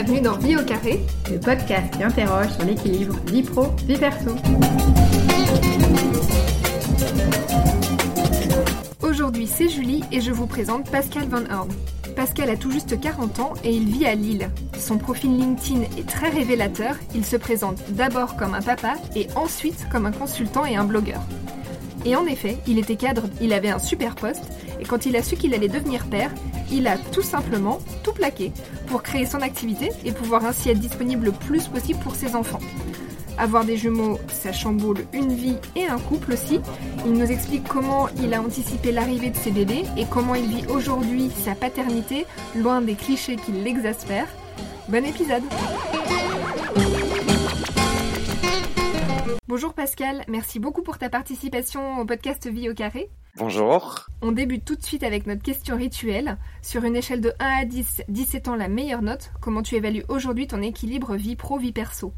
Bienvenue dans Vie au carré, le podcast qui interroge sur l'équilibre vie pro, vie perso. Aujourd'hui, c'est Julie et je vous présente Pascal Van Horn. Pascal a tout juste 40 ans et il vit à Lille. Son profil LinkedIn est très révélateur. Il se présente d'abord comme un papa et ensuite comme un consultant et un blogueur. Et en effet, il était cadre, il avait un super poste, et quand il a su qu'il allait devenir père, il a tout simplement tout plaqué pour créer son activité et pouvoir ainsi être disponible le plus possible pour ses enfants. Avoir des jumeaux, ça chamboule une vie et un couple aussi. Il nous explique comment il a anticipé l'arrivée de ses bébés et comment il vit aujourd'hui sa paternité, loin des clichés qui l'exaspèrent. Bon épisode Bonjour Pascal, merci beaucoup pour ta participation au podcast Vie au carré. Bonjour. On débute tout de suite avec notre question rituelle. Sur une échelle de 1 à 10, 17 ans la meilleure note, comment tu évalues aujourd'hui ton équilibre vie pro-vie perso?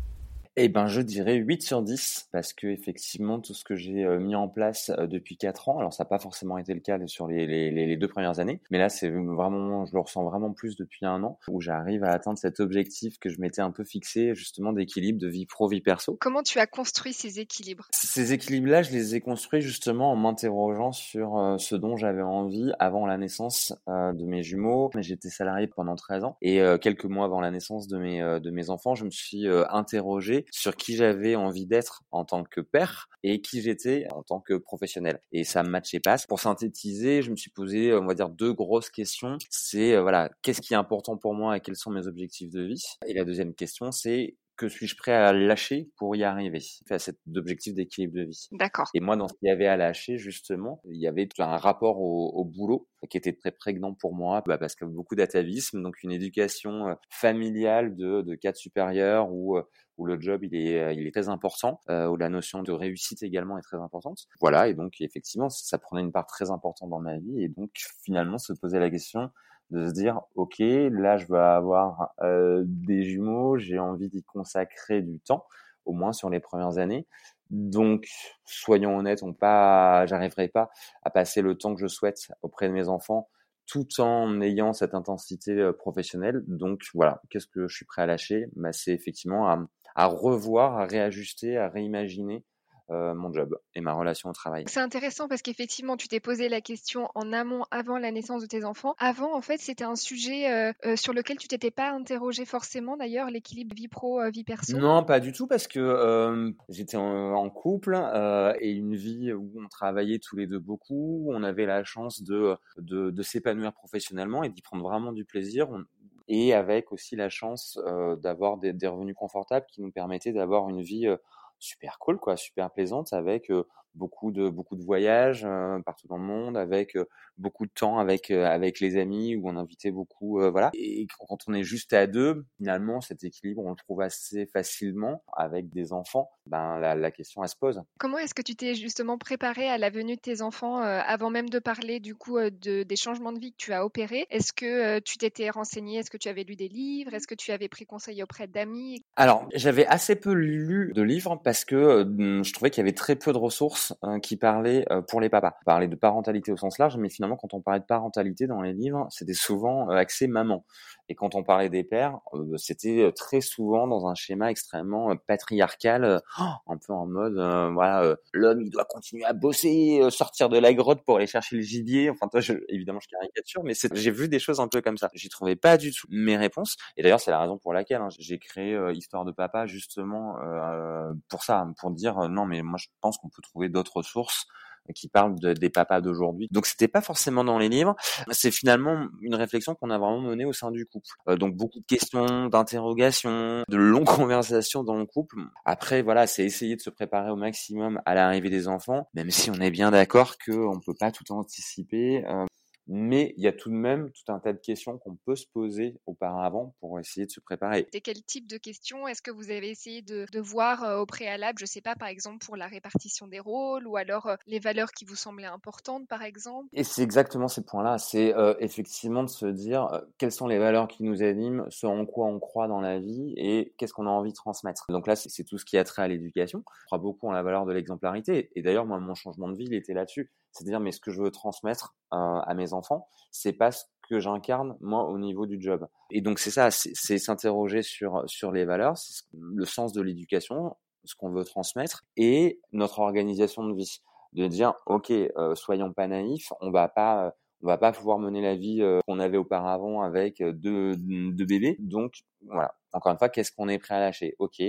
Eh ben, je dirais 8 sur 10 parce que effectivement tout ce que j'ai euh, mis en place euh, depuis 4 ans, alors ça n'a pas forcément été le cas sur les, les, les, deux premières années, mais là c'est vraiment, je le ressens vraiment plus depuis un an où j'arrive à atteindre cet objectif que je m'étais un peu fixé justement d'équilibre de vie pro vie perso. Comment tu as construit ces équilibres? Ces équilibres-là, je les ai construits justement en m'interrogeant sur euh, ce dont j'avais envie avant la naissance de mes jumeaux. J'étais salarié pendant 13 ans et quelques mois avant la naissance de mes de mes enfants, je me suis interrogé sur qui j'avais envie d'être en tant que père et qui j'étais en tant que professionnel. Et ça matchait pas. Pour synthétiser, je me suis posé, on va dire, deux grosses questions. C'est, euh, voilà, qu'est-ce qui est important pour moi et quels sont mes objectifs de vie? Et la deuxième question, c'est que suis-je prêt à lâcher pour y arriver? À cet objectif d'équilibre de vie. D'accord. Et moi, dans ce qu'il y avait à lâcher, justement, il y avait un rapport au, boulot qui était très prégnant pour moi, bah parce qu'il y avait beaucoup d'atavisme, donc une éducation euh, familiale de, de cadre supérieur où, euh, où le job il est, euh, il est très important, où la notion de réussite également est très importante. Voilà, et donc effectivement, ça prenait une part très importante dans ma vie, et donc finalement se poser la question de se dire ok là je vais avoir euh, des jumeaux j'ai envie d'y consacrer du temps au moins sur les premières années. Donc soyons honnêtes on pas j'arriverai pas à passer le temps que je souhaite auprès de mes enfants tout en ayant cette intensité professionnelle. Donc voilà qu'est-ce que je suis prêt à lâcher? Bah, c'est effectivement à, à revoir à réajuster à réimaginer euh, mon job et ma relation au travail. C'est intéressant parce qu'effectivement, tu t'es posé la question en amont, avant la naissance de tes enfants. Avant, en fait, c'était un sujet euh, euh, sur lequel tu t'étais pas interrogé forcément, d'ailleurs, l'équilibre vie pro, vie perso? Non, pas du tout, parce que j'étais en, couple et une vie où on travaillait tous les deux beaucoup, où on avait la chance de, de, s'épanouir professionnellement et d'y prendre vraiment du plaisir. et avec aussi la chance d'avoir des, des, revenus confortables qui nous permettaient d'avoir une vie super cool, quoi, super plaisante, avec beaucoup de beaucoup de voyages partout dans le monde, avec beaucoup de temps avec avec les amis où on invitait beaucoup, voilà. Et quand on est juste à deux, finalement, cet équilibre, on le trouve assez facilement avec des enfants. Ben la, la question elle se pose. Comment est-ce que tu t'es justement préparé à la venue de tes enfants avant même de parler du coup de, des changements de vie que tu as opérés? Est-ce que tu t'étais renseigné? Est-ce que tu avais lu des livres? Est-ce que tu avais pris conseil auprès d'amis? Alors j'avais assez peu lu de livres parce que je trouvais qu'il y avait très peu de ressources hein, qui parlaient pour les papas. On parlait de parentalité au sens large, mais finalement quand on parlait de parentalité dans les livres, c'était souvent axé maman. Et quand on parlait des pères, euh, c'était euh, très souvent dans un schéma extrêmement euh, patriarcal, un peu en mode, voilà, l'homme il doit continuer à bosser, sortir de la grotte pour aller chercher le gibier. Enfin, toi, évidemment, je caricature, mais j'ai vu des choses un peu comme ça. J'y trouvais pas du tout mes réponses. Et d'ailleurs, c'est la raison pour laquelle hein, j'ai créé Histoire de Papa justement pour ça, pour dire non, mais moi je pense qu'on peut trouver d'autres sources qui parle des papas d'aujourd'hui. Donc c'était pas forcément dans les livres, c'est finalement une réflexion qu'on a vraiment menée au sein du couple. Euh, donc beaucoup de questions, d'interrogations, de longues conversations dans le couple. Après voilà, c'est essayer de se préparer au maximum à l'arrivée des enfants, même si on est bien d'accord qu'on peut pas tout anticiper. Euh, mais il y a tout de même tout un tas de questions qu'on peut se poser auparavant pour essayer de se préparer. Et quel type de questions? Est-ce que vous avez essayé de, voir euh, au préalable Je ne sais pas, par exemple, pour la répartition des rôles ou alors euh, les valeurs qui vous semblaient importantes, par exemple? Et c'est exactement ces points-là. C'est euh, effectivement de se dire quelles sont les valeurs qui nous animent, ce en quoi on croit dans la vie et qu'est-ce qu'on a envie de transmettre. Donc là, c'est tout ce qui a trait à l'éducation. Je crois beaucoup en la valeur de l'exemplarité. Et d'ailleurs, moi, mon changement de vie, il était là-dessus. C'est-à-dire, mais ce que je veux transmettre à mes enfants, c'est pas ce que j'incarne moi au niveau du job. Et donc c'est ça, c'est s'interroger sur sur les valeurs, le sens de l'éducation, ce qu'on veut transmettre et notre organisation de vie. De dire ok, euh, soyons pas naïfs, on va pas on va pas pouvoir mener la vie euh, qu'on avait auparavant avec euh, deux, deux bébés. Donc voilà, encore une fois, qu'est-ce qu'on est prêt à lâcher? Ok,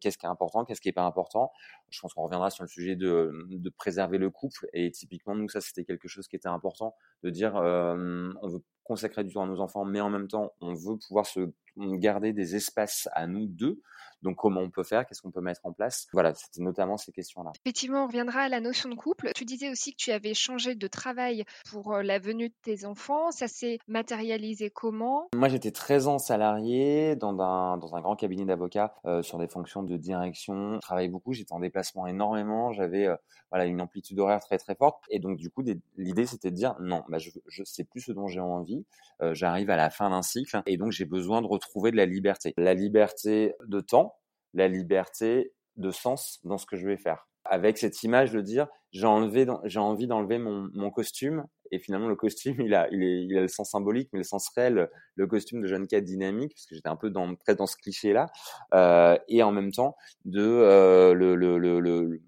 qu'est-ce qui est important, qu'est-ce qui est pas important. Je pense qu'on reviendra sur le sujet de, de, préserver le couple. Et typiquement, nous, ça, c'était quelque chose qui était important de dire, euh, on veut consacrer du temps à nos enfants, mais en même temps, on veut pouvoir se garder des espaces à nous deux. Donc, comment on peut faire? Qu'est-ce qu'on peut mettre en place? Voilà, c'était notamment ces questions-là. Effectivement, on reviendra à la notion de couple. Tu disais aussi que tu avais changé de travail pour euh, la venue de tes enfants. Ça s'est matérialisé comment? Moi, j'étais 13 ans salarié dans un, dans un grand cabinet d'avocats euh, sur des fonctions de direction. Je travaillais beaucoup, j'étais en déplacement énormément, j'avais euh, voilà une amplitude horaire très très forte. Et donc, du coup, l'idée, c'était de dire non, bah, je, je sais plus ce dont j'ai envie. J'arrive à la fin d'un cycle et donc j'ai besoin de retrouver de la liberté. La liberté de temps, la liberté de sens dans ce que je vais faire. Avec cette image de dire j'ai envie d'enlever mon, costume et finalement le costume il a, le sens symbolique mais le sens réel, le costume de jeune cadre dynamique parce que j'étais un peu dans, dans ce cliché là euh, et en même temps de euh, le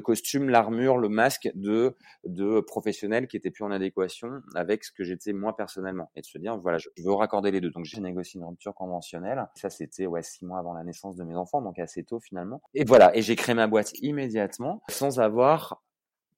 costume, l'armure, le masque de, de professionnels qui étaient plus en adéquation avec ce que j'étais moi personnellement. Et de se dire, voilà, je, veux raccorder les deux. Donc j'ai négocié une rupture conventionnelle. Ça, c'était ouais, six mois avant la naissance de mes enfants, donc assez tôt finalement. Et voilà, et j'ai créé ma boîte immédiatement sans avoir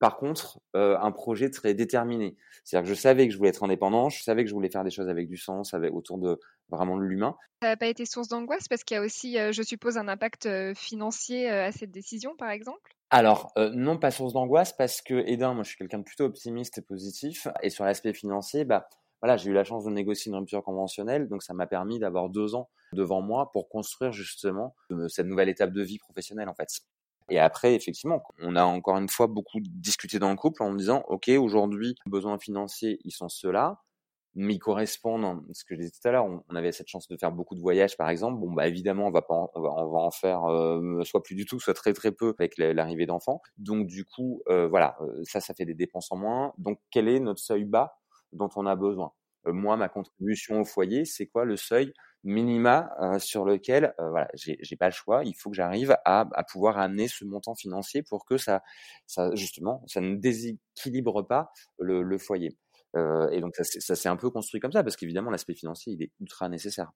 par contre, euh, un projet très déterminé. C'est-à-dire que je savais que je voulais être indépendant, je savais que je voulais faire des choses avec du sens, avec autour de vraiment de l'humain. Ça n'a pas été source d'angoisse parce qu'il y a aussi, euh, je suppose, un impact euh, financier à cette décision, par exemple? Alors, euh, non, pas source d'angoisse parce que, Edin, moi je suis quelqu'un de plutôt optimiste et positif. Et sur l'aspect financier, bah, voilà, j'ai eu la chance de négocier une rupture conventionnelle, donc ça m'a permis d'avoir deux ans devant moi pour construire justement euh, cette nouvelle étape de vie professionnelle en fait. Et après, effectivement, on a encore une fois beaucoup discuté dans le couple en me disant, OK, aujourd'hui, besoins financiers, ils sont ceux-là ils correspondent. Ce que je disais tout à l'heure, on, avait cette chance de faire beaucoup de voyages, par exemple. Bon, bah évidemment, on va pas, on va, on va en faire euh, soit plus du tout, soit très très peu avec l'arrivée d'enfants. Donc du coup, euh, voilà, euh, ça, ça fait des dépenses en moins. Donc quel est notre seuil bas dont on a besoin? Moi, ma contribution au foyer, c'est quoi le seuil minima sur lequel, voilà, j'ai pas le choix. Il faut que j'arrive à, à pouvoir amener ce montant financier pour que ça, ça justement, ça ne déséquilibre pas le, le foyer. Et donc ça, ça s'est un peu construit comme ça, parce qu'évidemment l'aspect financier, il est ultra nécessaire.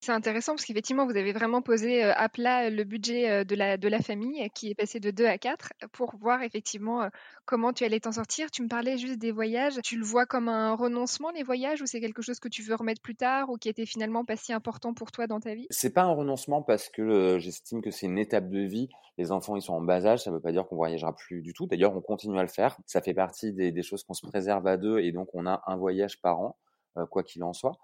C'est intéressant parce qu'effectivement, vous avez vraiment posé à plat le budget de la, de la famille qui est passé de 2 à 4 pour voir effectivement comment tu allais t'en sortir. Tu me parlais juste des voyages. Tu le vois comme un renoncement, les voyages, ou c'est quelque chose que tu veux remettre plus tard ou qui était finalement pas si important pour toi dans ta vie? C'est pas un renoncement parce que j'estime que c'est une étape de vie. Les enfants, ils sont en bas âge. Ça veut pas dire qu'on voyagera plus du tout. D'ailleurs, on continue à le faire. Ça fait partie des choses qu'on se préserve à deux et donc on a un voyage par an quoi qu'il en soit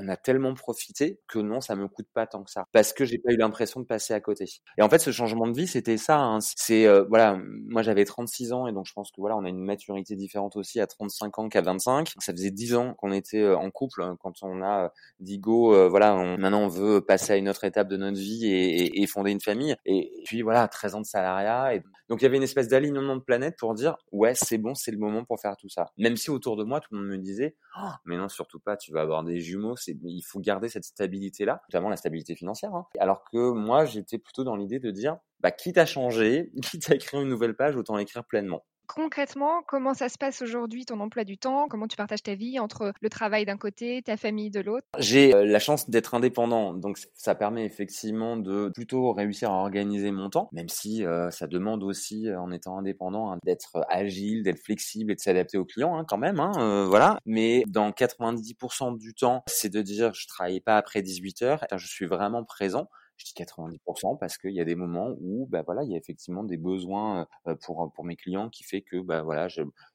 on a tellement profité que non, ça me coûte pas tant que ça, parce que j'ai pas eu l'impression de passer à côté. Et en fait, ce changement de vie, c'était ça. Hein. C'est euh, voilà, moi j'avais 36 ans et donc je pense que voilà, on a une maturité différente aussi à 35 ans qu'à 25. Ça faisait 10 ans qu'on était euh, en couple hein, quand on a euh, dit go, voilà, maintenant on veut passer à une autre étape de notre vie et, fonder une famille. Et, puis voilà, 13 ans de salariat. Donc il y avait une espèce d'alignement de planète pour dire ouais, c'est bon, c'est le moment pour faire tout ça. Même si autour de moi tout le monde me disait oh, mais non surtout pas, tu vas avoir des jumeaux il faut garder cette stabilité-là, notamment la stabilité financière. Hein. Alors que moi, j'étais plutôt dans l'idée de dire, bah, quitte à changer, quitte à écrire une nouvelle page, autant l'écrire pleinement. Concrètement, comment ça se passe aujourd'hui, ton emploi du temps? Comment tu partages ta vie entre le travail d'un côté, ta famille de l'autre? J'ai euh, la chance d'être indépendant, donc ça permet effectivement de plutôt réussir à organiser mon temps, même si euh, ça demande aussi, euh, en étant indépendant, hein, d'être agile, d'être flexible et de s'adapter aux clients hein, quand même. Hein, voilà. Mais dans 90% du temps, c'est de dire je travaille pas après 18 heures, je suis vraiment présent je dis 90% parce qu'il y a des moments où bah voilà il y a effectivement des besoins pour pour mes clients qui fait que bah voilà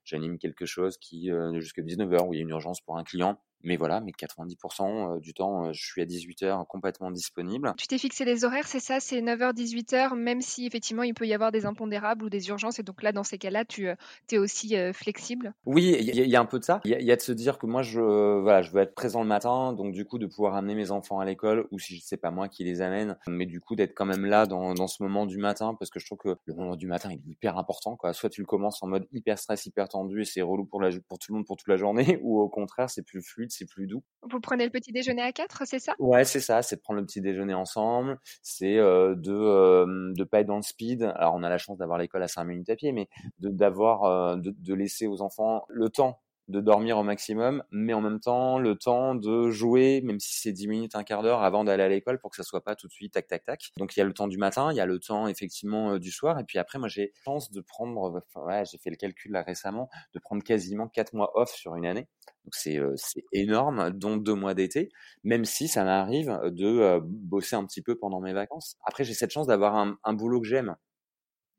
j'anime quelque chose qui jusqu'à 19h où il y a une urgence pour un client mais voilà, mais 90% du temps, je suis à 18h complètement disponible. Tu t'es fixé les horaires, c'est ça C'est 9h, 18h, même si effectivement il peut y avoir des impondérables ou des urgences. Et donc là, dans ces cas-là, tu es aussi flexible? Oui, il y, a un peu de ça. Il y, a de se dire que moi, je, voilà, je veux être présent le matin, donc du coup, de pouvoir amener mes enfants à l'école, ou si c'est pas moi qui les amène, mais du coup, d'être quand même là dans, dans ce moment du matin, parce que je trouve que le moment du matin, il est hyper important. Quoi. Soit tu le commences en mode hyper stress, hyper tendu, et c'est relou pour, la, pour tout le monde pour toute la journée, ou au contraire, c'est plus fluide c'est plus doux. Vous prenez le petit déjeuner à quatre, c'est ça? Ouais, c'est ça, c'est de prendre le petit déjeuner ensemble, c'est euh, de euh, de pas être dans le speed. Alors on a la chance d'avoir l'école à 5 minutes à pied, mais de d'avoir euh, de, de laisser aux enfants le temps de dormir au maximum, mais en même temps le temps de jouer, même si c'est 10 minutes, un quart d'heure avant d'aller à l'école pour que ça soit pas tout de suite tac tac tac. Donc il y a le temps du matin, il y a le temps effectivement euh, du soir, et puis après moi j'ai chance de prendre, enfin, ouais, j'ai fait le calcul là récemment, de prendre quasiment 4 mois off sur une année. Donc c'est euh, c'est énorme, dont deux mois d'été, même si ça m'arrive de euh, bosser un petit peu pendant mes vacances. Après j'ai cette chance d'avoir un, un boulot que j'aime.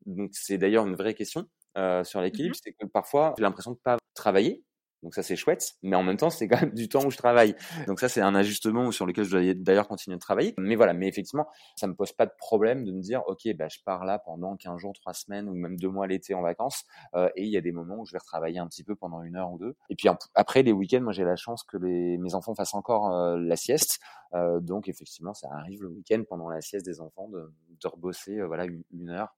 Donc c'est d'ailleurs une vraie question. Euh, sur l'équilibre, mmh c'est que parfois j'ai l'impression de pas travailler, donc ça c'est chouette, mais en même temps c'est quand même du temps où je travaille. Donc ça c'est un ajustement sur lequel je dois d'ailleurs continuer de travailler. Mais voilà, mais effectivement, ça me pose pas de problème de me dire ok bah je pars là pendant 15 jours, 3 semaines ou même deux mois l'été en vacances euh, et il y a des moments où je vais retravailler un petit peu pendant une heure ou deux. Et puis après les week-ends, moi j'ai la chance que les, mes enfants fassent encore euh, la sieste. Euh, donc effectivement ça arrive le week-end pendant la sieste des enfants de, de rebosser euh, voilà une heure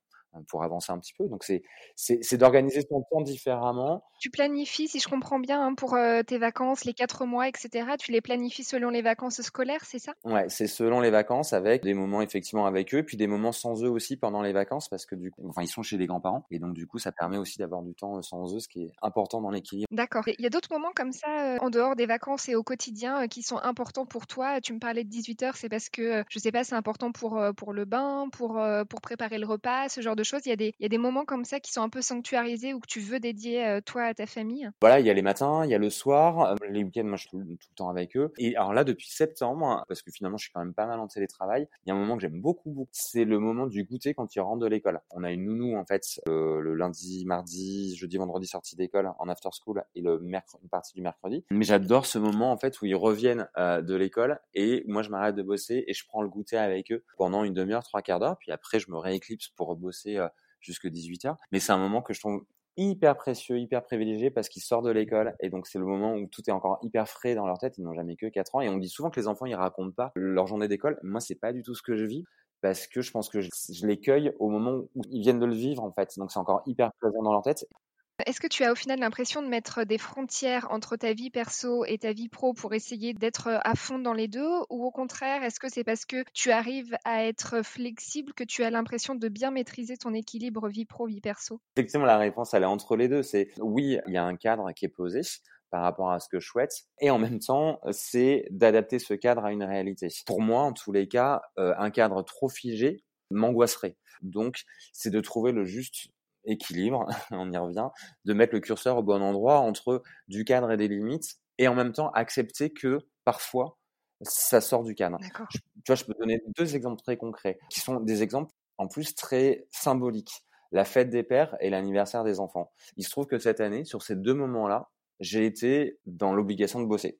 pour avancer un petit peu. Donc c'est c'est d'organiser son temps différemment. Tu planifies, si je comprends bien, hein, pour euh, tes vacances, les quatre mois, etc. Tu les planifies selon les vacances scolaires, c'est ça? Ouais, c'est selon les vacances, avec des moments effectivement avec eux, puis des moments sans eux aussi pendant les vacances, parce que du coup, enfin ils sont chez les grands-parents, et donc du coup ça permet aussi d'avoir du temps sans eux, ce qui est important dans l'équilibre. D'accord. Il y a d'autres moments comme ça, euh, en dehors des vacances et au quotidien, euh, qui sont importants pour toi? Tu me parlais de 18 heures, c'est parce que je sais pas, c'est important pour pour le bain, pour pour préparer le repas, ce genre de Il y a des moments comme ça qui sont un peu sanctuarisés ou que tu veux dédier toi à ta famille Voilà, il y a les matins, il y a le soir, les week-ends, moi je suis tout, le temps avec eux. Et alors là, depuis septembre, parce que finalement je suis quand même pas mal en télétravail, il y a un moment que j'aime beaucoup. C'est le moment du goûter quand ils rentrent de l'école. On a une nounou en fait euh, le lundi, mardi, jeudi, vendredi sortie d'école en after school et le une partie du mercredi. Mais j'adore ce moment en fait où ils reviennent euh, de l'école et moi je m'arrête de bosser et je prends le goûter avec eux pendant une demi-heure, trois quarts d'heure. Puis après je me rééclipse pour bosser euh, jusque 18h. Mais c'est un moment que je trouve hyper précieux, hyper privilégié parce qu'ils sortent de l'école et donc c'est le moment où tout est encore hyper frais dans leur tête. Ils n'ont jamais que 4 ans et on dit souvent que les enfants ils racontent pas leur journée d'école. Moi c'est pas du tout ce que je vis parce que je pense que je les cueille au moment où ils viennent de le vivre en fait. Donc c'est encore hyper présent dans leur tête. Est-ce que tu as au final l'impression de mettre des frontières entre ta vie perso et ta vie pro pour essayer d'être à fond dans les deux? Ou au contraire, est-ce que c'est parce que tu arrives à être flexible que tu as l'impression de bien maîtriser ton équilibre vie pro-vie perso? Effectivement, la réponse, elle est entre les deux. C'est oui, il y a un cadre qui est posé par rapport à ce que je souhaite. Et en même temps, c'est d'adapter ce cadre à une réalité. Pour moi, en tous les cas, un cadre trop figé m'angoisserait. Donc, c'est de trouver le juste équilibre, on y revient, de mettre le curseur au bon endroit entre du cadre et des limites, et en même temps accepter que parfois ça sort du cadre. tu vois, je peux donner deux exemples très concrets, qui sont des exemples en plus très symboliques. La fête des pères et l'anniversaire des enfants. Il se trouve que cette année, sur ces deux moments-là, j'ai été dans l'obligation de bosser.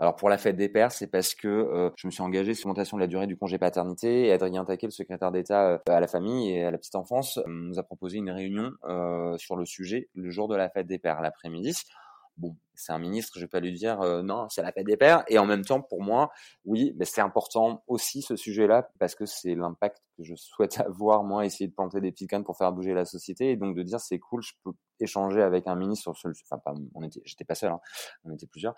Alors pour la fête des pères, c'est parce que euh, je me suis engagé sur l'augmentation de la durée du congé paternité et Adrien Taquet, le secrétaire d'État euh, à la famille et à la petite enfance, euh, nous a proposé une réunion sur le sujet le jour de la fête des pères, l'après-midi bon, c'est un ministre, je vais pas lui dire euh, non, c'est la fête des pères. Et en même temps, pour moi, oui, mais c'est important aussi ce sujet-là parce que c'est l'impact que je souhaite avoir, moi, essayer de planter des petites cannes pour faire bouger la société et donc de dire c'est cool, je peux échanger avec un ministre sur ce, enfin pas, on était, j'étais pas seul, hein, on était plusieurs,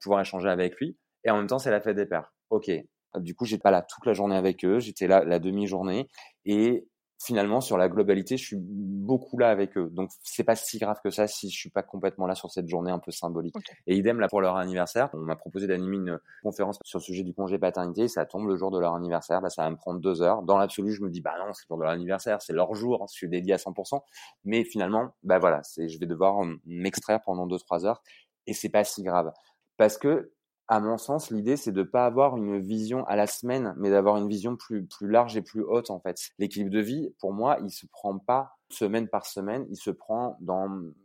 pouvoir échanger avec lui. Et en même temps, c'est la fête des pères. Ok. Du coup, j'étais pas là toute la journée avec eux, j'étais là la demi-journée et finalement sur la globalité, je suis beaucoup là avec eux. Donc c'est pas si grave que ça si je suis pas complètement là sur cette journée un peu symbolique. Et idem là pour leur anniversaire, on m'a proposé d'animer une conférence sur le sujet du congé paternité. Ça tombe le jour de leur anniversaire, bah, ça va me prendre deux heures. Dans l'absolu, je me dis bah non, c'est le jour de leur anniversaire, c'est leur jour, je suis dédié à 100%. Mais finalement, bah voilà, c'est je vais devoir m'extraire pendant deux trois heures et c'est pas si grave parce que à mon sens, l'idée, c'est de ne pas avoir une vision à la semaine, mais d'avoir une vision plus, plus large et plus haute, en fait. L'équilibre de vie, pour moi, il se prend pas semaine par semaine, il se prend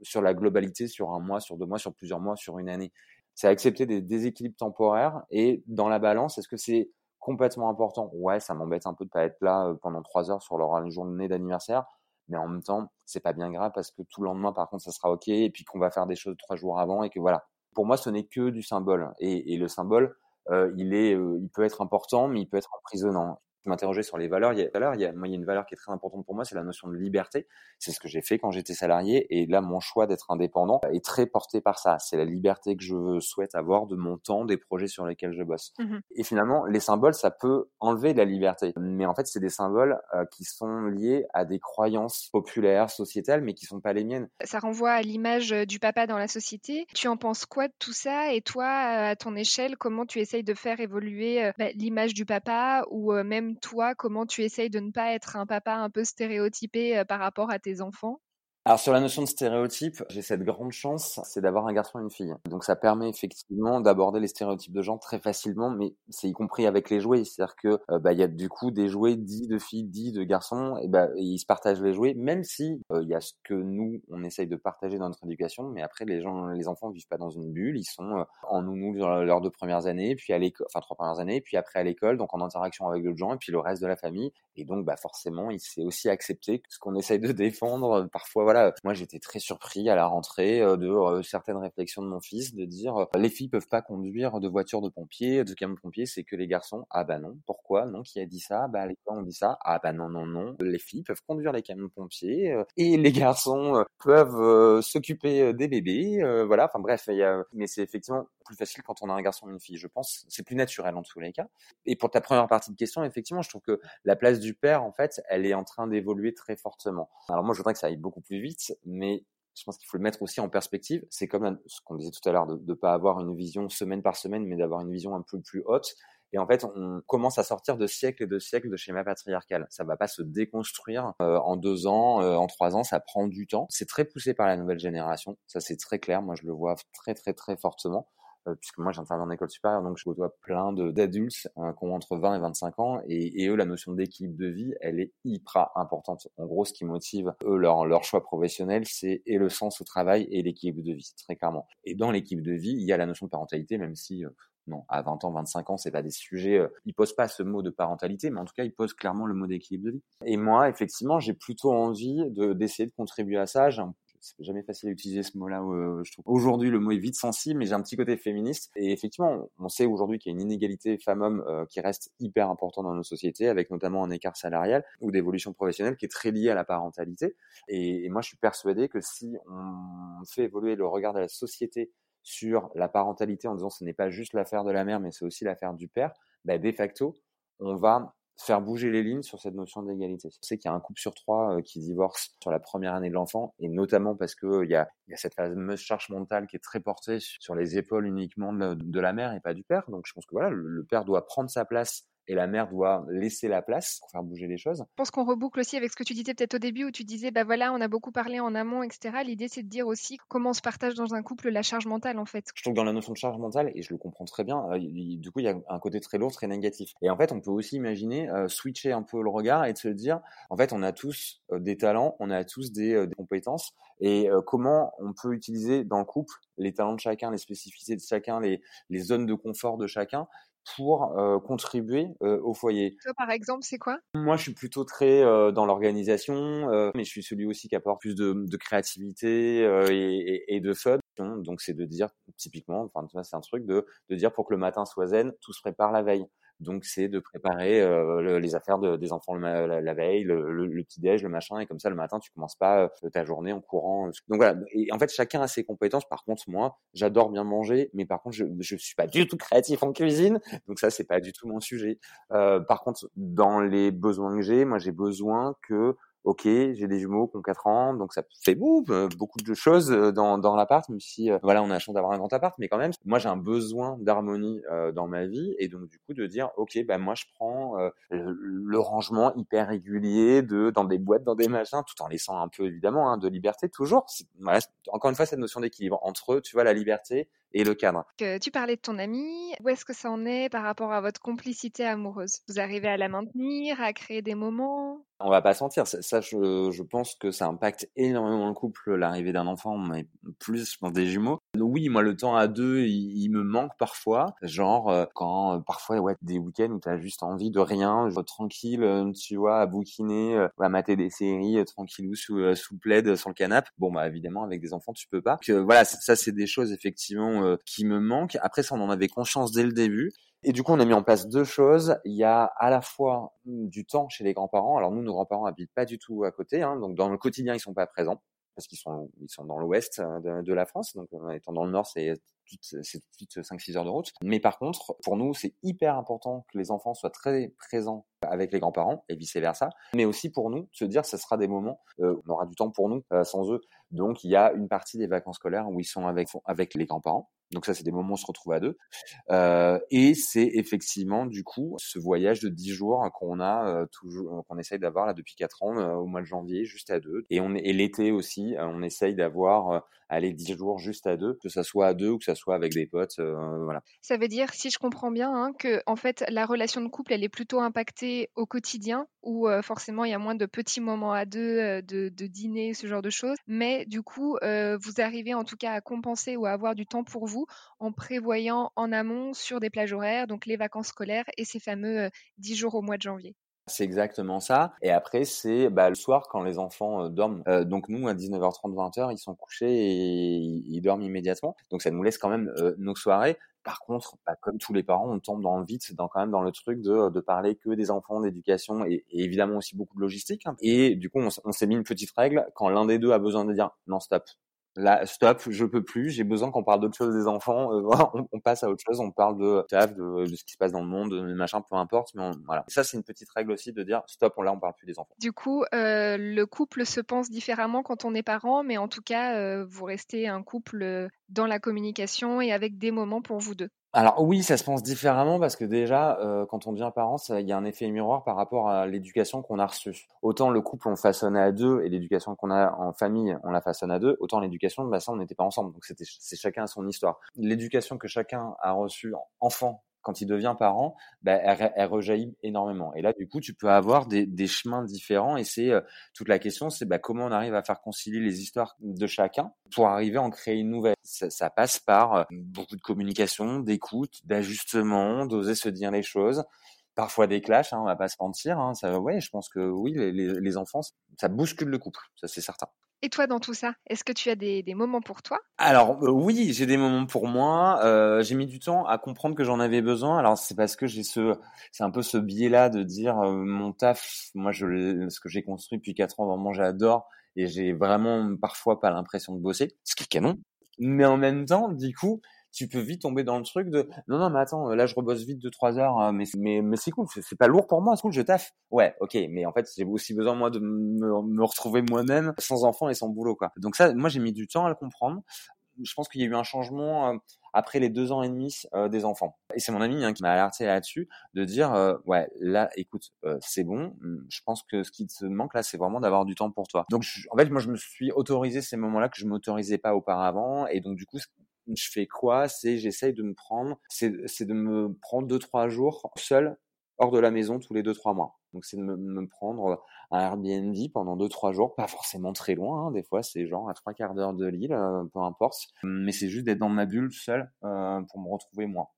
sur la globalité, sur un mois, sur deux mois, sur plusieurs mois, sur une année. C'est accepter des déséquilibres temporaires et dans la balance, est-ce que c'est complètement important? Ouais, ça m'embête un peu de pas être là euh, pendant trois heures sur leur journée d'anniversaire, mais en même temps, c'est pas bien grave parce que tout le lendemain, par contre, ça sera ok et puis qu'on va faire des choses trois jours avant et que voilà, pour moi, ce n'est que du symbole. Et, le symbole, euh, il, est, euh, il peut être important, mais il peut être emprisonnant. Tu m'interrogeais sur les valeurs. Il y a, valeurs, il y a, moi, il y a une valeur qui est très importante pour moi, c'est la notion de liberté. C'est ce que j'ai fait quand j'étais salarié. Et là, mon choix d'être indépendant est très porté par ça. C'est la liberté que je souhaite avoir de mon temps, des projets sur lesquels je bosse. Mmh et finalement, les symboles, ça peut enlever de la liberté. Mais en fait, c'est des symboles euh, qui sont liés à des croyances populaires, sociétales, mais qui sont pas les miennes. Ça renvoie à l'image euh, du papa dans la société. Tu en penses quoi de tout ça? Et toi, à ton échelle, comment tu essayes de faire évoluer euh, bah, l'image du papa ou même toi, comment tu essayes de ne pas être un papa un peu stéréotypé par rapport à tes enfants? Alors sur la notion de stéréotype, j'ai cette grande chance, c'est d'avoir un garçon et une fille. Donc ça permet effectivement d'aborder les stéréotypes de genre très facilement, mais c'est y compris avec les jouets. C'est-à-dire que euh, bah il y a du coup des jouets dits de filles, dits de garçons, et bah ils se partagent les jouets, même si euh, il y a ce que nous on essaye de partager dans notre éducation, mais après les gens, les enfants vivent pas dans une bulle, ils sont euh, en nounou leurs deux premières années, puis à l'école, enfin trois premières années, puis après à l'école, donc en interaction avec d'autres gens, et puis le reste de la famille. Et donc bah forcément, il s'est aussi accepté ce qu'on essaye de défendre. Parfois voilà moi j'étais très surpris à la rentrée euh, de euh, certaines réflexions de mon fils, de dire euh, les filles peuvent pas conduire de voiture de pompier, de camion de pompier, c'est que les garçons. Ah bah non, pourquoi? Non, qui a dit ça? Bah les on dit ça. Ah bah non non non, les filles peuvent conduire les camions pompiers et les garçons peuvent s'occuper des bébés. voilà, enfin bref, mais c'est effectivement plus facile quand on a un garçon et une fille. Je pense c'est plus naturel en tous les cas. Et pour ta première partie de question, effectivement, je trouve que la place du père, en fait, elle est en train d'évoluer très fortement. Alors moi, je voudrais que ça aille beaucoup plus vite, mais je pense qu'il faut le mettre aussi en perspective. C'est comme ce qu'on disait tout à l'heure, de ne pas avoir une vision semaine par semaine, mais d'avoir une vision un peu plus haute. Et en fait, on commence à sortir de siècles et de siècles de schéma patriarcal. Ça va pas se déconstruire euh, en deux ans, euh, en trois ans. Ça prend du temps. C'est très poussé par la nouvelle génération. Ça, c'est très clair. Moi, je le vois très, très, très fortement. Euh, puisque moi j'interviens en école supérieure, donc je côtoie plein d'adultes hein, qui ont entre 20 et 25 ans, et, eux, la notion d'équilibre de vie, elle est hyper importante. En gros, ce qui motive eux leur, leur choix professionnel, c'est et le sens au travail et l'équilibre de vie, très clairement. Et dans l'équilibre de vie, il y a la notion de parentalité, même si euh, non, à 20 ans, 25 ans, c'est pas des sujets. Euh, ils posent pas ce mot de parentalité, mais en tout cas, ils posent clairement le mot d'équilibre de vie. Et moi, effectivement, j'ai plutôt envie de d'essayer de contribuer à ça. C'est jamais facile à utiliser ce mot-là. Euh, je trouve aujourd'hui le mot est vite sensible, mais j'ai un petit côté féministe. Et effectivement, on sait aujourd'hui qu'il y a une inégalité femmes-hommes euh, qui reste hyper importante dans nos sociétés, avec notamment un écart salarial ou d'évolution professionnelle qui est très lié à la parentalité. Et, moi, je suis persuadé que si on fait évoluer le regard de la société sur la parentalité en disant ce n'est pas juste l'affaire de la mère, mais c'est aussi l'affaire du père, bah, de facto, on va faire bouger les lignes sur cette notion d'égalité. On sait qu'il y a un couple sur trois euh, qui divorce sur la première année de l'enfant, et notamment parce que euh, y, y a cette fameuse charge mentale qui est très portée sur les épaules uniquement de, la mère et pas du père. Donc je pense que voilà, le père doit prendre sa place et la mère doit laisser la place pour faire bouger les choses. Je pense qu'on reboucle aussi avec ce que tu disais peut-être au début où tu disais bah voilà on a beaucoup parlé en amont etc. L'idée c'est de dire aussi comment on se partage dans un couple la charge mentale en fait. Je trouve que dans la notion de charge mentale et je le comprends très bien, euh, du coup il y a un côté très lourd très négatif. Et en fait on peut aussi imaginer euh, switcher un peu le regard et de se dire en fait on a tous euh, des talents, on a tous des, des compétences et comment on peut utiliser dans le couple les talents de chacun, les spécificités de chacun, les, les zones de confort de chacun pour euh, contribuer euh, au foyer? Toi, par exemple, c'est quoi? Moi, je suis plutôt très euh, dans l'organisation, mais je suis celui aussi qui apporte plus de, de créativité et, et, de fun. Donc, c'est de dire, typiquement, enfin, c'est un truc de, de dire pour que le matin soit zen, tout se prépare la veille. Donc c'est de préparer euh, les affaires de, des enfants la, veille, le, le, petit déj, le machin, et comme ça le matin tu commences pas euh, ta journée en courant. Donc voilà. Et en fait chacun a ses compétences. Par contre moi j'adore bien manger, mais par contre je je suis pas du tout créatif en cuisine, donc ça c'est pas du tout mon sujet. Euh, par contre dans les besoins que j'ai, moi j'ai besoin que ok, j'ai des jumeaux qui ont 4 ans, donc ça fait euh, beaucoup de choses euh, dans, dans l'appart, même si euh, voilà, on a la chance d'avoir un grand appart, mais quand même, moi j'ai un besoin d'harmonie dans ma vie, et donc du coup de dire, ok, bah moi je prends le, rangement hyper régulier de dans des boîtes, dans des machins, tout en laissant un peu évidemment hein, de liberté toujours. Encore une fois cette notion d'équilibre entre, tu vois, la liberté et le cadre. tu parlais de ton ami, où est-ce que ça en est par rapport à votre complicité amoureuse? Vous arrivez à la maintenir, à créer des moments? On va pas sentir, ça, je, je, pense que ça impacte énormément le couple, l'arrivée d'un enfant, mais plus je pense des jumeaux. Oui, moi le temps à deux, il, me manque parfois, genre euh, quand euh, parfois ouais des week-ends où t'as juste envie de rien, tranquille, euh, tu vois, à bouquiner, à mater des séries tranquillou sous sous plaid sur le canapé. Bon bah évidemment avec des enfants tu peux pas. Que voilà, ça c'est des choses effectivement euh, qui me manquent. Après ça, on en avait conscience dès le début. Et du coup, on a mis en place deux choses. Il y a à la fois du temps chez les grands-parents. Alors nous, nos grands-parents habitent pas du tout à côté, hein, donc dans le quotidien, ils sont pas présents parce qu'ils sont ils sont dans l'ouest de, de, la France. Donc étant dans le nord, c'est c'est tout de suite 5-6 heures de route. Mais par contre, pour nous, c'est hyper important que les enfants soient très présents avec les grands-parents et vice-versa. Mais aussi pour nous, se dire, ce sera des moments, euh, on aura du temps pour nous euh, sans eux. Donc, il y a une partie des vacances scolaires où ils sont avec, avec les grands-parents. Donc ça, c'est des moments où on se retrouve à deux. Euh, et c'est effectivement, du coup, ce voyage de 10 jours qu'on a euh, toujours, qu'on essaye d'avoir là depuis 4 ans, euh, au mois de janvier, juste à deux. Et, et l'été aussi, on essaye d'avoir aller 10 jours juste à deux, que ça soit à deux ou que ça soit avec des potes. voilà. Ça veut dire, si je comprends bien, hein, que en fait, la relation de couple, elle est plutôt impactée au quotidien, où forcément, il y a moins de petits moments à deux, de, de dîner, ce genre de choses. Mais du coup, vous arrivez en tout cas à compenser ou à avoir du temps pour vous en prévoyant en amont sur des plages horaires, donc les vacances scolaires et ces fameux 10 jours au mois de janvier. C'est exactement ça. Et après, c'est bah, le soir quand les enfants dorment. donc nous, à 19h30, 20h, ils sont couchés et ils, dorment immédiatement. Donc ça nous laisse quand même nos soirées. Par contre, bah, comme tous les parents, on tombe dans vite, dans quand même dans le truc de, parler que des enfants, d'éducation et, évidemment aussi beaucoup de logistique. Hein. Et du coup, on s'est mis une petite règle quand l'un des deux a besoin de dire non stop, là, stop, je peux plus, j'ai besoin qu'on parle d'autre chose des enfants, euh, on, passe à autre chose, on parle de taf, de, ce qui se passe dans le monde, de machin, peu importe, mais voilà. Ça, c'est une petite règle aussi de dire stop, là, on parle plus des enfants. Du coup, euh, le couple se pense différemment quand on est parent, mais en tout cas, euh, vous restez un couple dans la communication et avec des moments pour vous deux. Alors oui, ça se pense différemment parce que déjà, euh, quand on devient parent, il y a un effet miroir par rapport à l'éducation qu'on a reçue. Autant le couple, on façonne à deux et l'éducation qu'on a en famille, on la façonne à deux. Autant l'éducation, bah ça, on n'était pas ensemble. Donc c'est chacun à son histoire. L'éducation que chacun a reçue enfant quand il devient parent, bah, elle, rejaillit énormément. Et là, du coup, tu peux avoir des, chemins différents. Et c'est euh, toute la question, c'est bah, comment on arrive à faire concilier les histoires de chacun pour arriver à en créer une nouvelle. Ça, ça passe par euh, beaucoup de communication, d'écoute, d'ajustement, d'oser se dire les choses parfois des clashs, hein, on va pas se mentir. Hein, ça, ouais, je pense que oui, les, les enfants, ça bouscule le couple, ça c'est certain. Et toi, dans tout ça, est-ce que tu as des, des moments pour toi? Alors euh, oui, j'ai des moments pour moi. Euh, j'ai mis du temps à comprendre que j'en avais besoin. Alors c'est parce que j'ai ce, c'est un peu ce biais-là de dire euh, mon taf. Moi, je, ce que j'ai construit depuis quatre ans, vraiment, j'adore et j'ai vraiment parfois pas l'impression de bosser, ce qui est canon. Mais en même temps, du coup, tu peux vite tomber dans le truc de non non mais attends là je rebosse vite de trois heures hein, mais mais mais c'est cool c'est pas lourd pour moi c'est cool je taffe ouais ok mais en fait j'ai aussi besoin moi de me, me retrouver moi-même sans enfant et sans boulot quoi donc ça moi j'ai mis du temps à le comprendre je pense qu'il y a eu un changement euh, après les deux ans et demi euh, des enfants. Et c'est mon ami hein, qui m'a alerté là-dessus de dire euh, ouais là écoute c'est bon. Hum, je pense que ce qui te manque là c'est vraiment d'avoir du temps pour toi. Donc en fait moi je me suis autorisé ces moments-là que je m'autorisais pas auparavant et donc du coup je fais quoi C'est j'essaye de me prendre, c'est de me prendre deux trois jours seul hors de la maison tous les deux trois mois. Donc c'est de me, prendre un Airbnb pendant deux trois jours, pas forcément très loin. Hein. Des fois c'est genre à trois quarts d'heure de l'île, euh, peu importe. Mais c'est juste d'être dans ma bulle seul euh, pour me retrouver moi.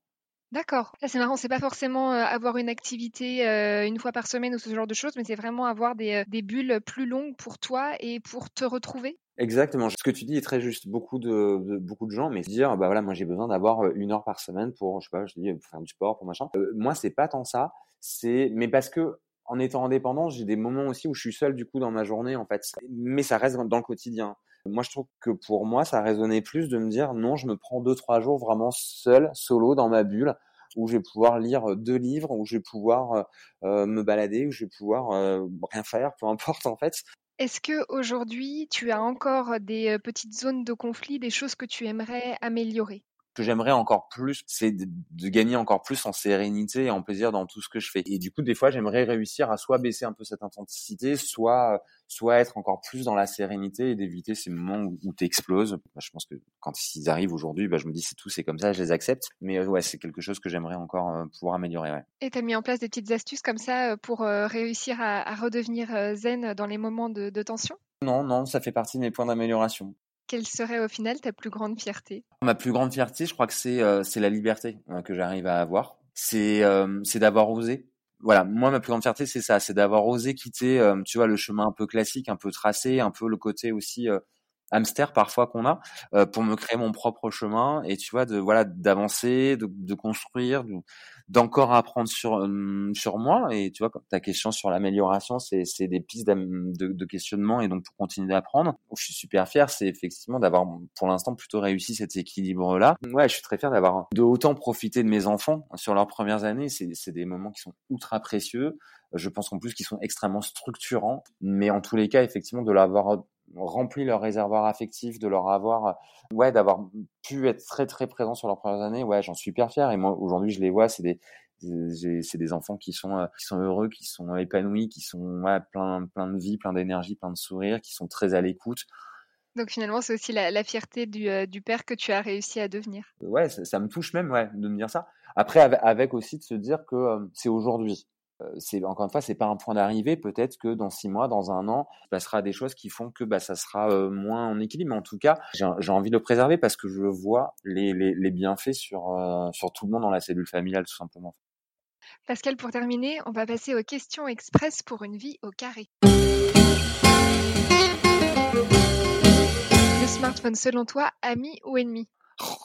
D'accord. c'est marrant, c'est pas forcément euh, avoir une activité une fois par semaine ou ce genre de choses, mais c'est vraiment avoir des, des bulles plus longues pour toi et pour te retrouver. Exactement. Ce que tu dis est très juste. Beaucoup de, beaucoup de gens, mais dire, bah voilà, moi j'ai besoin d'avoir euh, une heure par semaine pour, je sais pas, je dis, faire du sport, pour machin. Euh, moi, c'est pas tant ça. C'est, mais parce que en étant indépendant, j'ai des moments aussi où je suis seul du coup dans ma journée en fait. Mais ça reste dans le quotidien. Moi, je trouve que pour moi, ça résonnait plus de me dire, non, je me prends deux trois jours vraiment seul, solo dans ma bulle où je vais pouvoir lire deux livres, où je vais pouvoir euh, me balader, où je vais pouvoir rien faire, peu importe en fait. Est-ce que aujourd'hui, tu as encore des petites zones de conflit, des choses que tu aimerais améliorer? Que j'aimerais encore plus, c'est de, gagner encore plus en sérénité et en plaisir dans tout ce que je fais. Et du coup, des fois, j'aimerais réussir à soit baisser un peu cette intensité, soit soit être encore plus dans la sérénité et d'éviter ces moments où, où tu exploses. Bah, je pense que quand ils arrivent aujourd'hui, bah, je me dis c'est tout, c'est comme ça, je les accepte. Mais euh, ouais, c'est quelque chose que j'aimerais encore euh, pouvoir améliorer. Ouais. Et tu as mis en place des petites astuces comme ça euh, pour réussir à, redevenir zen dans les moments de, de tension? Non, non, ça fait partie de mes points d'amélioration. Quelle serait au final ta plus grande fierté? Ma plus grande fierté, je crois que c'est euh, la liberté euh, que j'arrive à avoir. C'est euh, c'est d'avoir osé. Voilà, moi ma plus grande fierté c'est ça, c'est d'avoir osé quitter, tu vois, le chemin un peu classique, un peu tracé, un peu le côté aussi hamster parfois qu'on a pour me créer mon propre chemin et tu vois de voilà d'avancer, de, de, construire, d'encore apprendre sur sur moi. Et tu vois ta question sur l'amélioration c'est c'est des pistes de, de, questionnement et donc pour continuer d'apprendre. Je suis super fier c'est effectivement d'avoir pour l'instant plutôt réussi cet équilibre là ouais je suis très fier d'avoir de autant profité de mes enfants sur leurs premières années. C'est c'est des moments qui sont ultra précieux. Je pense qu'en plus qu'ils sont extrêmement structurants. Mais en tous les cas effectivement de l'avoir rempli leur réservoir affectif, de leur avoir, ouais, d'avoir pu être très très présent sur leurs premières années, ouais, j'en suis hyper fier. Et moi, aujourd'hui, je les vois, c'est des, c'est des enfants qui sont euh, qui sont heureux, qui sont épanouis, qui sont ouais, plein plein de vie, plein d'énergie, plein de sourires, qui sont très à l'écoute. Donc finalement, c'est aussi la, fierté du, euh, du, père que tu as réussi à devenir. Ouais, ça, me touche même ouais, de me dire ça. Après, avec, aussi de se dire que euh, c'est aujourd'hui. Euh, c'est encore une fois, c'est pas un point d'arrivée. Peut-être que dans six mois, dans un an, il passera des choses qui font que bah, ça sera euh, moins en équilibre. Mais en tout cas, j'ai envie de le préserver parce que je vois les, bienfaits sur, euh, sur tout le monde dans la cellule familiale, tout simplement. Pascal, pour terminer, on va passer aux questions express pour une vie au carré. Le smartphone, selon toi, ami ou ennemi?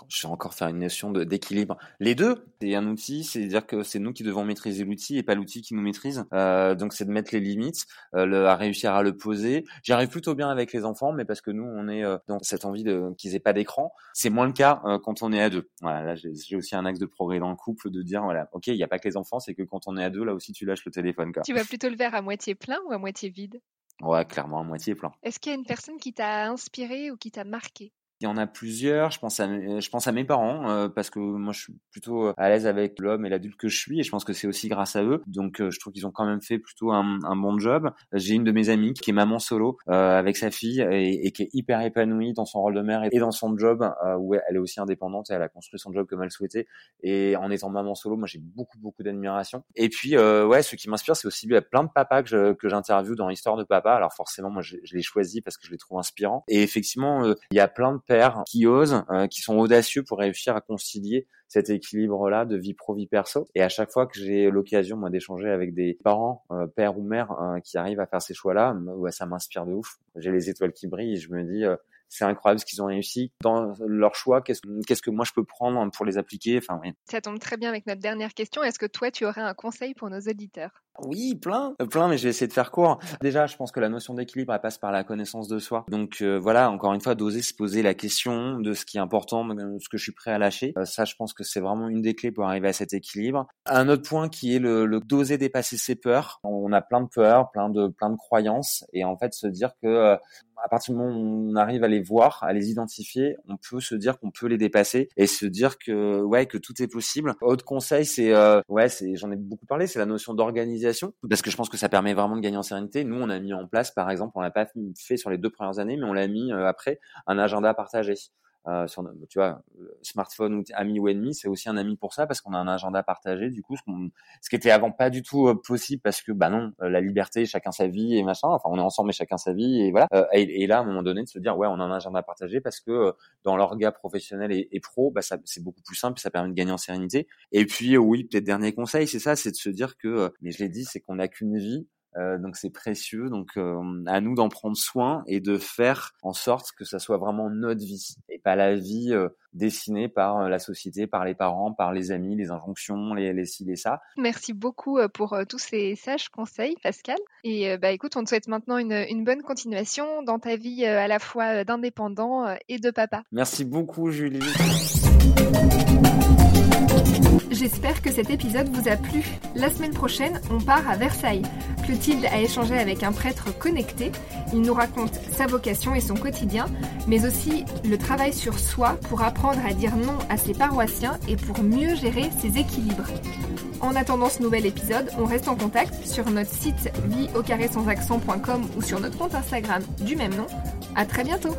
Je vais encore faire une notion d'équilibre. Les deux, c'est un outil, c'est-à-dire que c'est nous qui devons maîtriser l'outil et pas l'outil qui nous maîtrise. Euh, donc c'est de mettre les limites, euh, le, à réussir à le poser. J'y arrive plutôt bien avec les enfants, mais parce que nous, on est euh, dans cette envie de qu'ils aient pas d'écran. C'est moins le cas quand on est à deux. Voilà, là j'ai aussi un axe de progrès dans le couple de dire voilà, ok, il n'y a pas que les enfants, c'est que quand on est à deux, là aussi tu lâches le téléphone. Quoi. Tu vas plutôt le verre à moitié plein ou à moitié vide? Ouais, clairement à moitié plein. Est-ce qu'il y a une personne qui t'a inspiré ou qui t'a marqué? Il y en a plusieurs. Je pense à, je pense à mes parents euh, parce que moi je suis plutôt à l'aise avec l'homme et l'adulte que je suis et je pense que c'est aussi grâce à eux. Donc euh, je trouve qu'ils ont quand même fait plutôt un, un bon job. J'ai une de mes amies qui est maman solo euh, avec sa fille et, et, qui est hyper épanouie dans son rôle de mère et dans son job euh, où elle est aussi indépendante et elle a construit son job comme elle souhaitait. Et en étant maman solo, moi j'ai beaucoup beaucoup d'admiration. Et puis ouais, ce qui m'inspire, c'est aussi plein de papas que, que j'interviewe dans Histoire de papa. Alors forcément, moi je, je les choisis parce que je les trouve inspirants. Et effectivement, il y a plein de qui osent, euh, qui sont audacieux pour réussir à concilier cet équilibre-là de vie pro vie perso. Et à chaque fois que j'ai l'occasion moi d'échanger avec des parents, euh, père ou mère, euh, qui arrivent à faire ces choix-là, ouais, ça m'inspire de ouf. J'ai les étoiles qui brillent et je me dis c'est incroyable ce qu'ils ont réussi dans leur choix. Qu'est-ce, qu'est-ce que moi je peux prendre pour les appliquer? Enfin, oui. Ça tombe très bien avec notre dernière question. Est-ce que toi, tu aurais un conseil pour nos auditeurs? Oui, plein, euh, plein, mais je vais essayer de faire court. Déjà, je pense que la notion d'équilibre, elle passe par la connaissance de soi. Donc euh, voilà, encore une fois, d'oser se poser la question de ce qui est important, de ce que je suis prêt à lâcher. Euh, ça, je pense que c'est vraiment une des clés pour arriver à cet équilibre. Un autre point qui est le, le d'oser dépasser ses peurs. On a plein de peurs, plein de plein de croyances, et en fait se dire que à partir du moment où on arrive à les voir, à les identifier, on peut se dire qu'on peut les dépasser et se dire que ouais que tout est possible. Autre conseil, c'est ouais, c'est j'en ai beaucoup parlé, c'est la notion d'organisation parce que je pense que ça permet vraiment de gagner en sérénité. Nous, on a mis en place, par exemple, on l'a pas fait sur les deux premières années, mais on l'a mis euh, après un agenda partagé. Euh, sur, tu vois, smartphone ou ami ou ennemi, c'est aussi un ami pour ça parce qu'on a un agenda partagé. Du coup, ce, ce qui était avant pas du tout euh, possible parce que bah non, la liberté, chacun sa vie et machin. Enfin, on est ensemble mais chacun sa vie et voilà. et, et, là, à un moment donné, de se dire ouais, on a un agenda partagé parce que dans l'orga professionnel et, et pro, bah ça c'est beaucoup plus simple, ça permet de gagner en sérénité. Et puis oui, peut-être dernier conseil, c'est ça, c'est de se dire que, mais je l'ai dit, c'est qu'on n'a qu'une vie euh, donc c'est précieux. Donc euh, à nous d'en prendre soin et de faire en sorte que ça soit vraiment notre vie et pas la vie euh, dessinée par la société, par les parents, par les amis, les injonctions, les, les ci, les ça. Merci beaucoup pour tous ces sages conseils, Pascal. Et bah écoute, on te souhaite maintenant une, une bonne continuation dans ta vie à la fois d'indépendant et de papa. Merci beaucoup, Julie. J'espère que cet épisode vous a plu. La semaine prochaine, on part à Versailles. Clotilde a échangé avec un prêtre connecté. Il nous raconte sa vocation et son quotidien, mais aussi le travail sur soi pour apprendre à dire non à ses paroissiens et pour mieux gérer ses équilibres. En attendant ce nouvel épisode, on reste en contact sur notre site vie au carré sans accent.com ou sur notre compte Instagram du même nom. À très bientôt!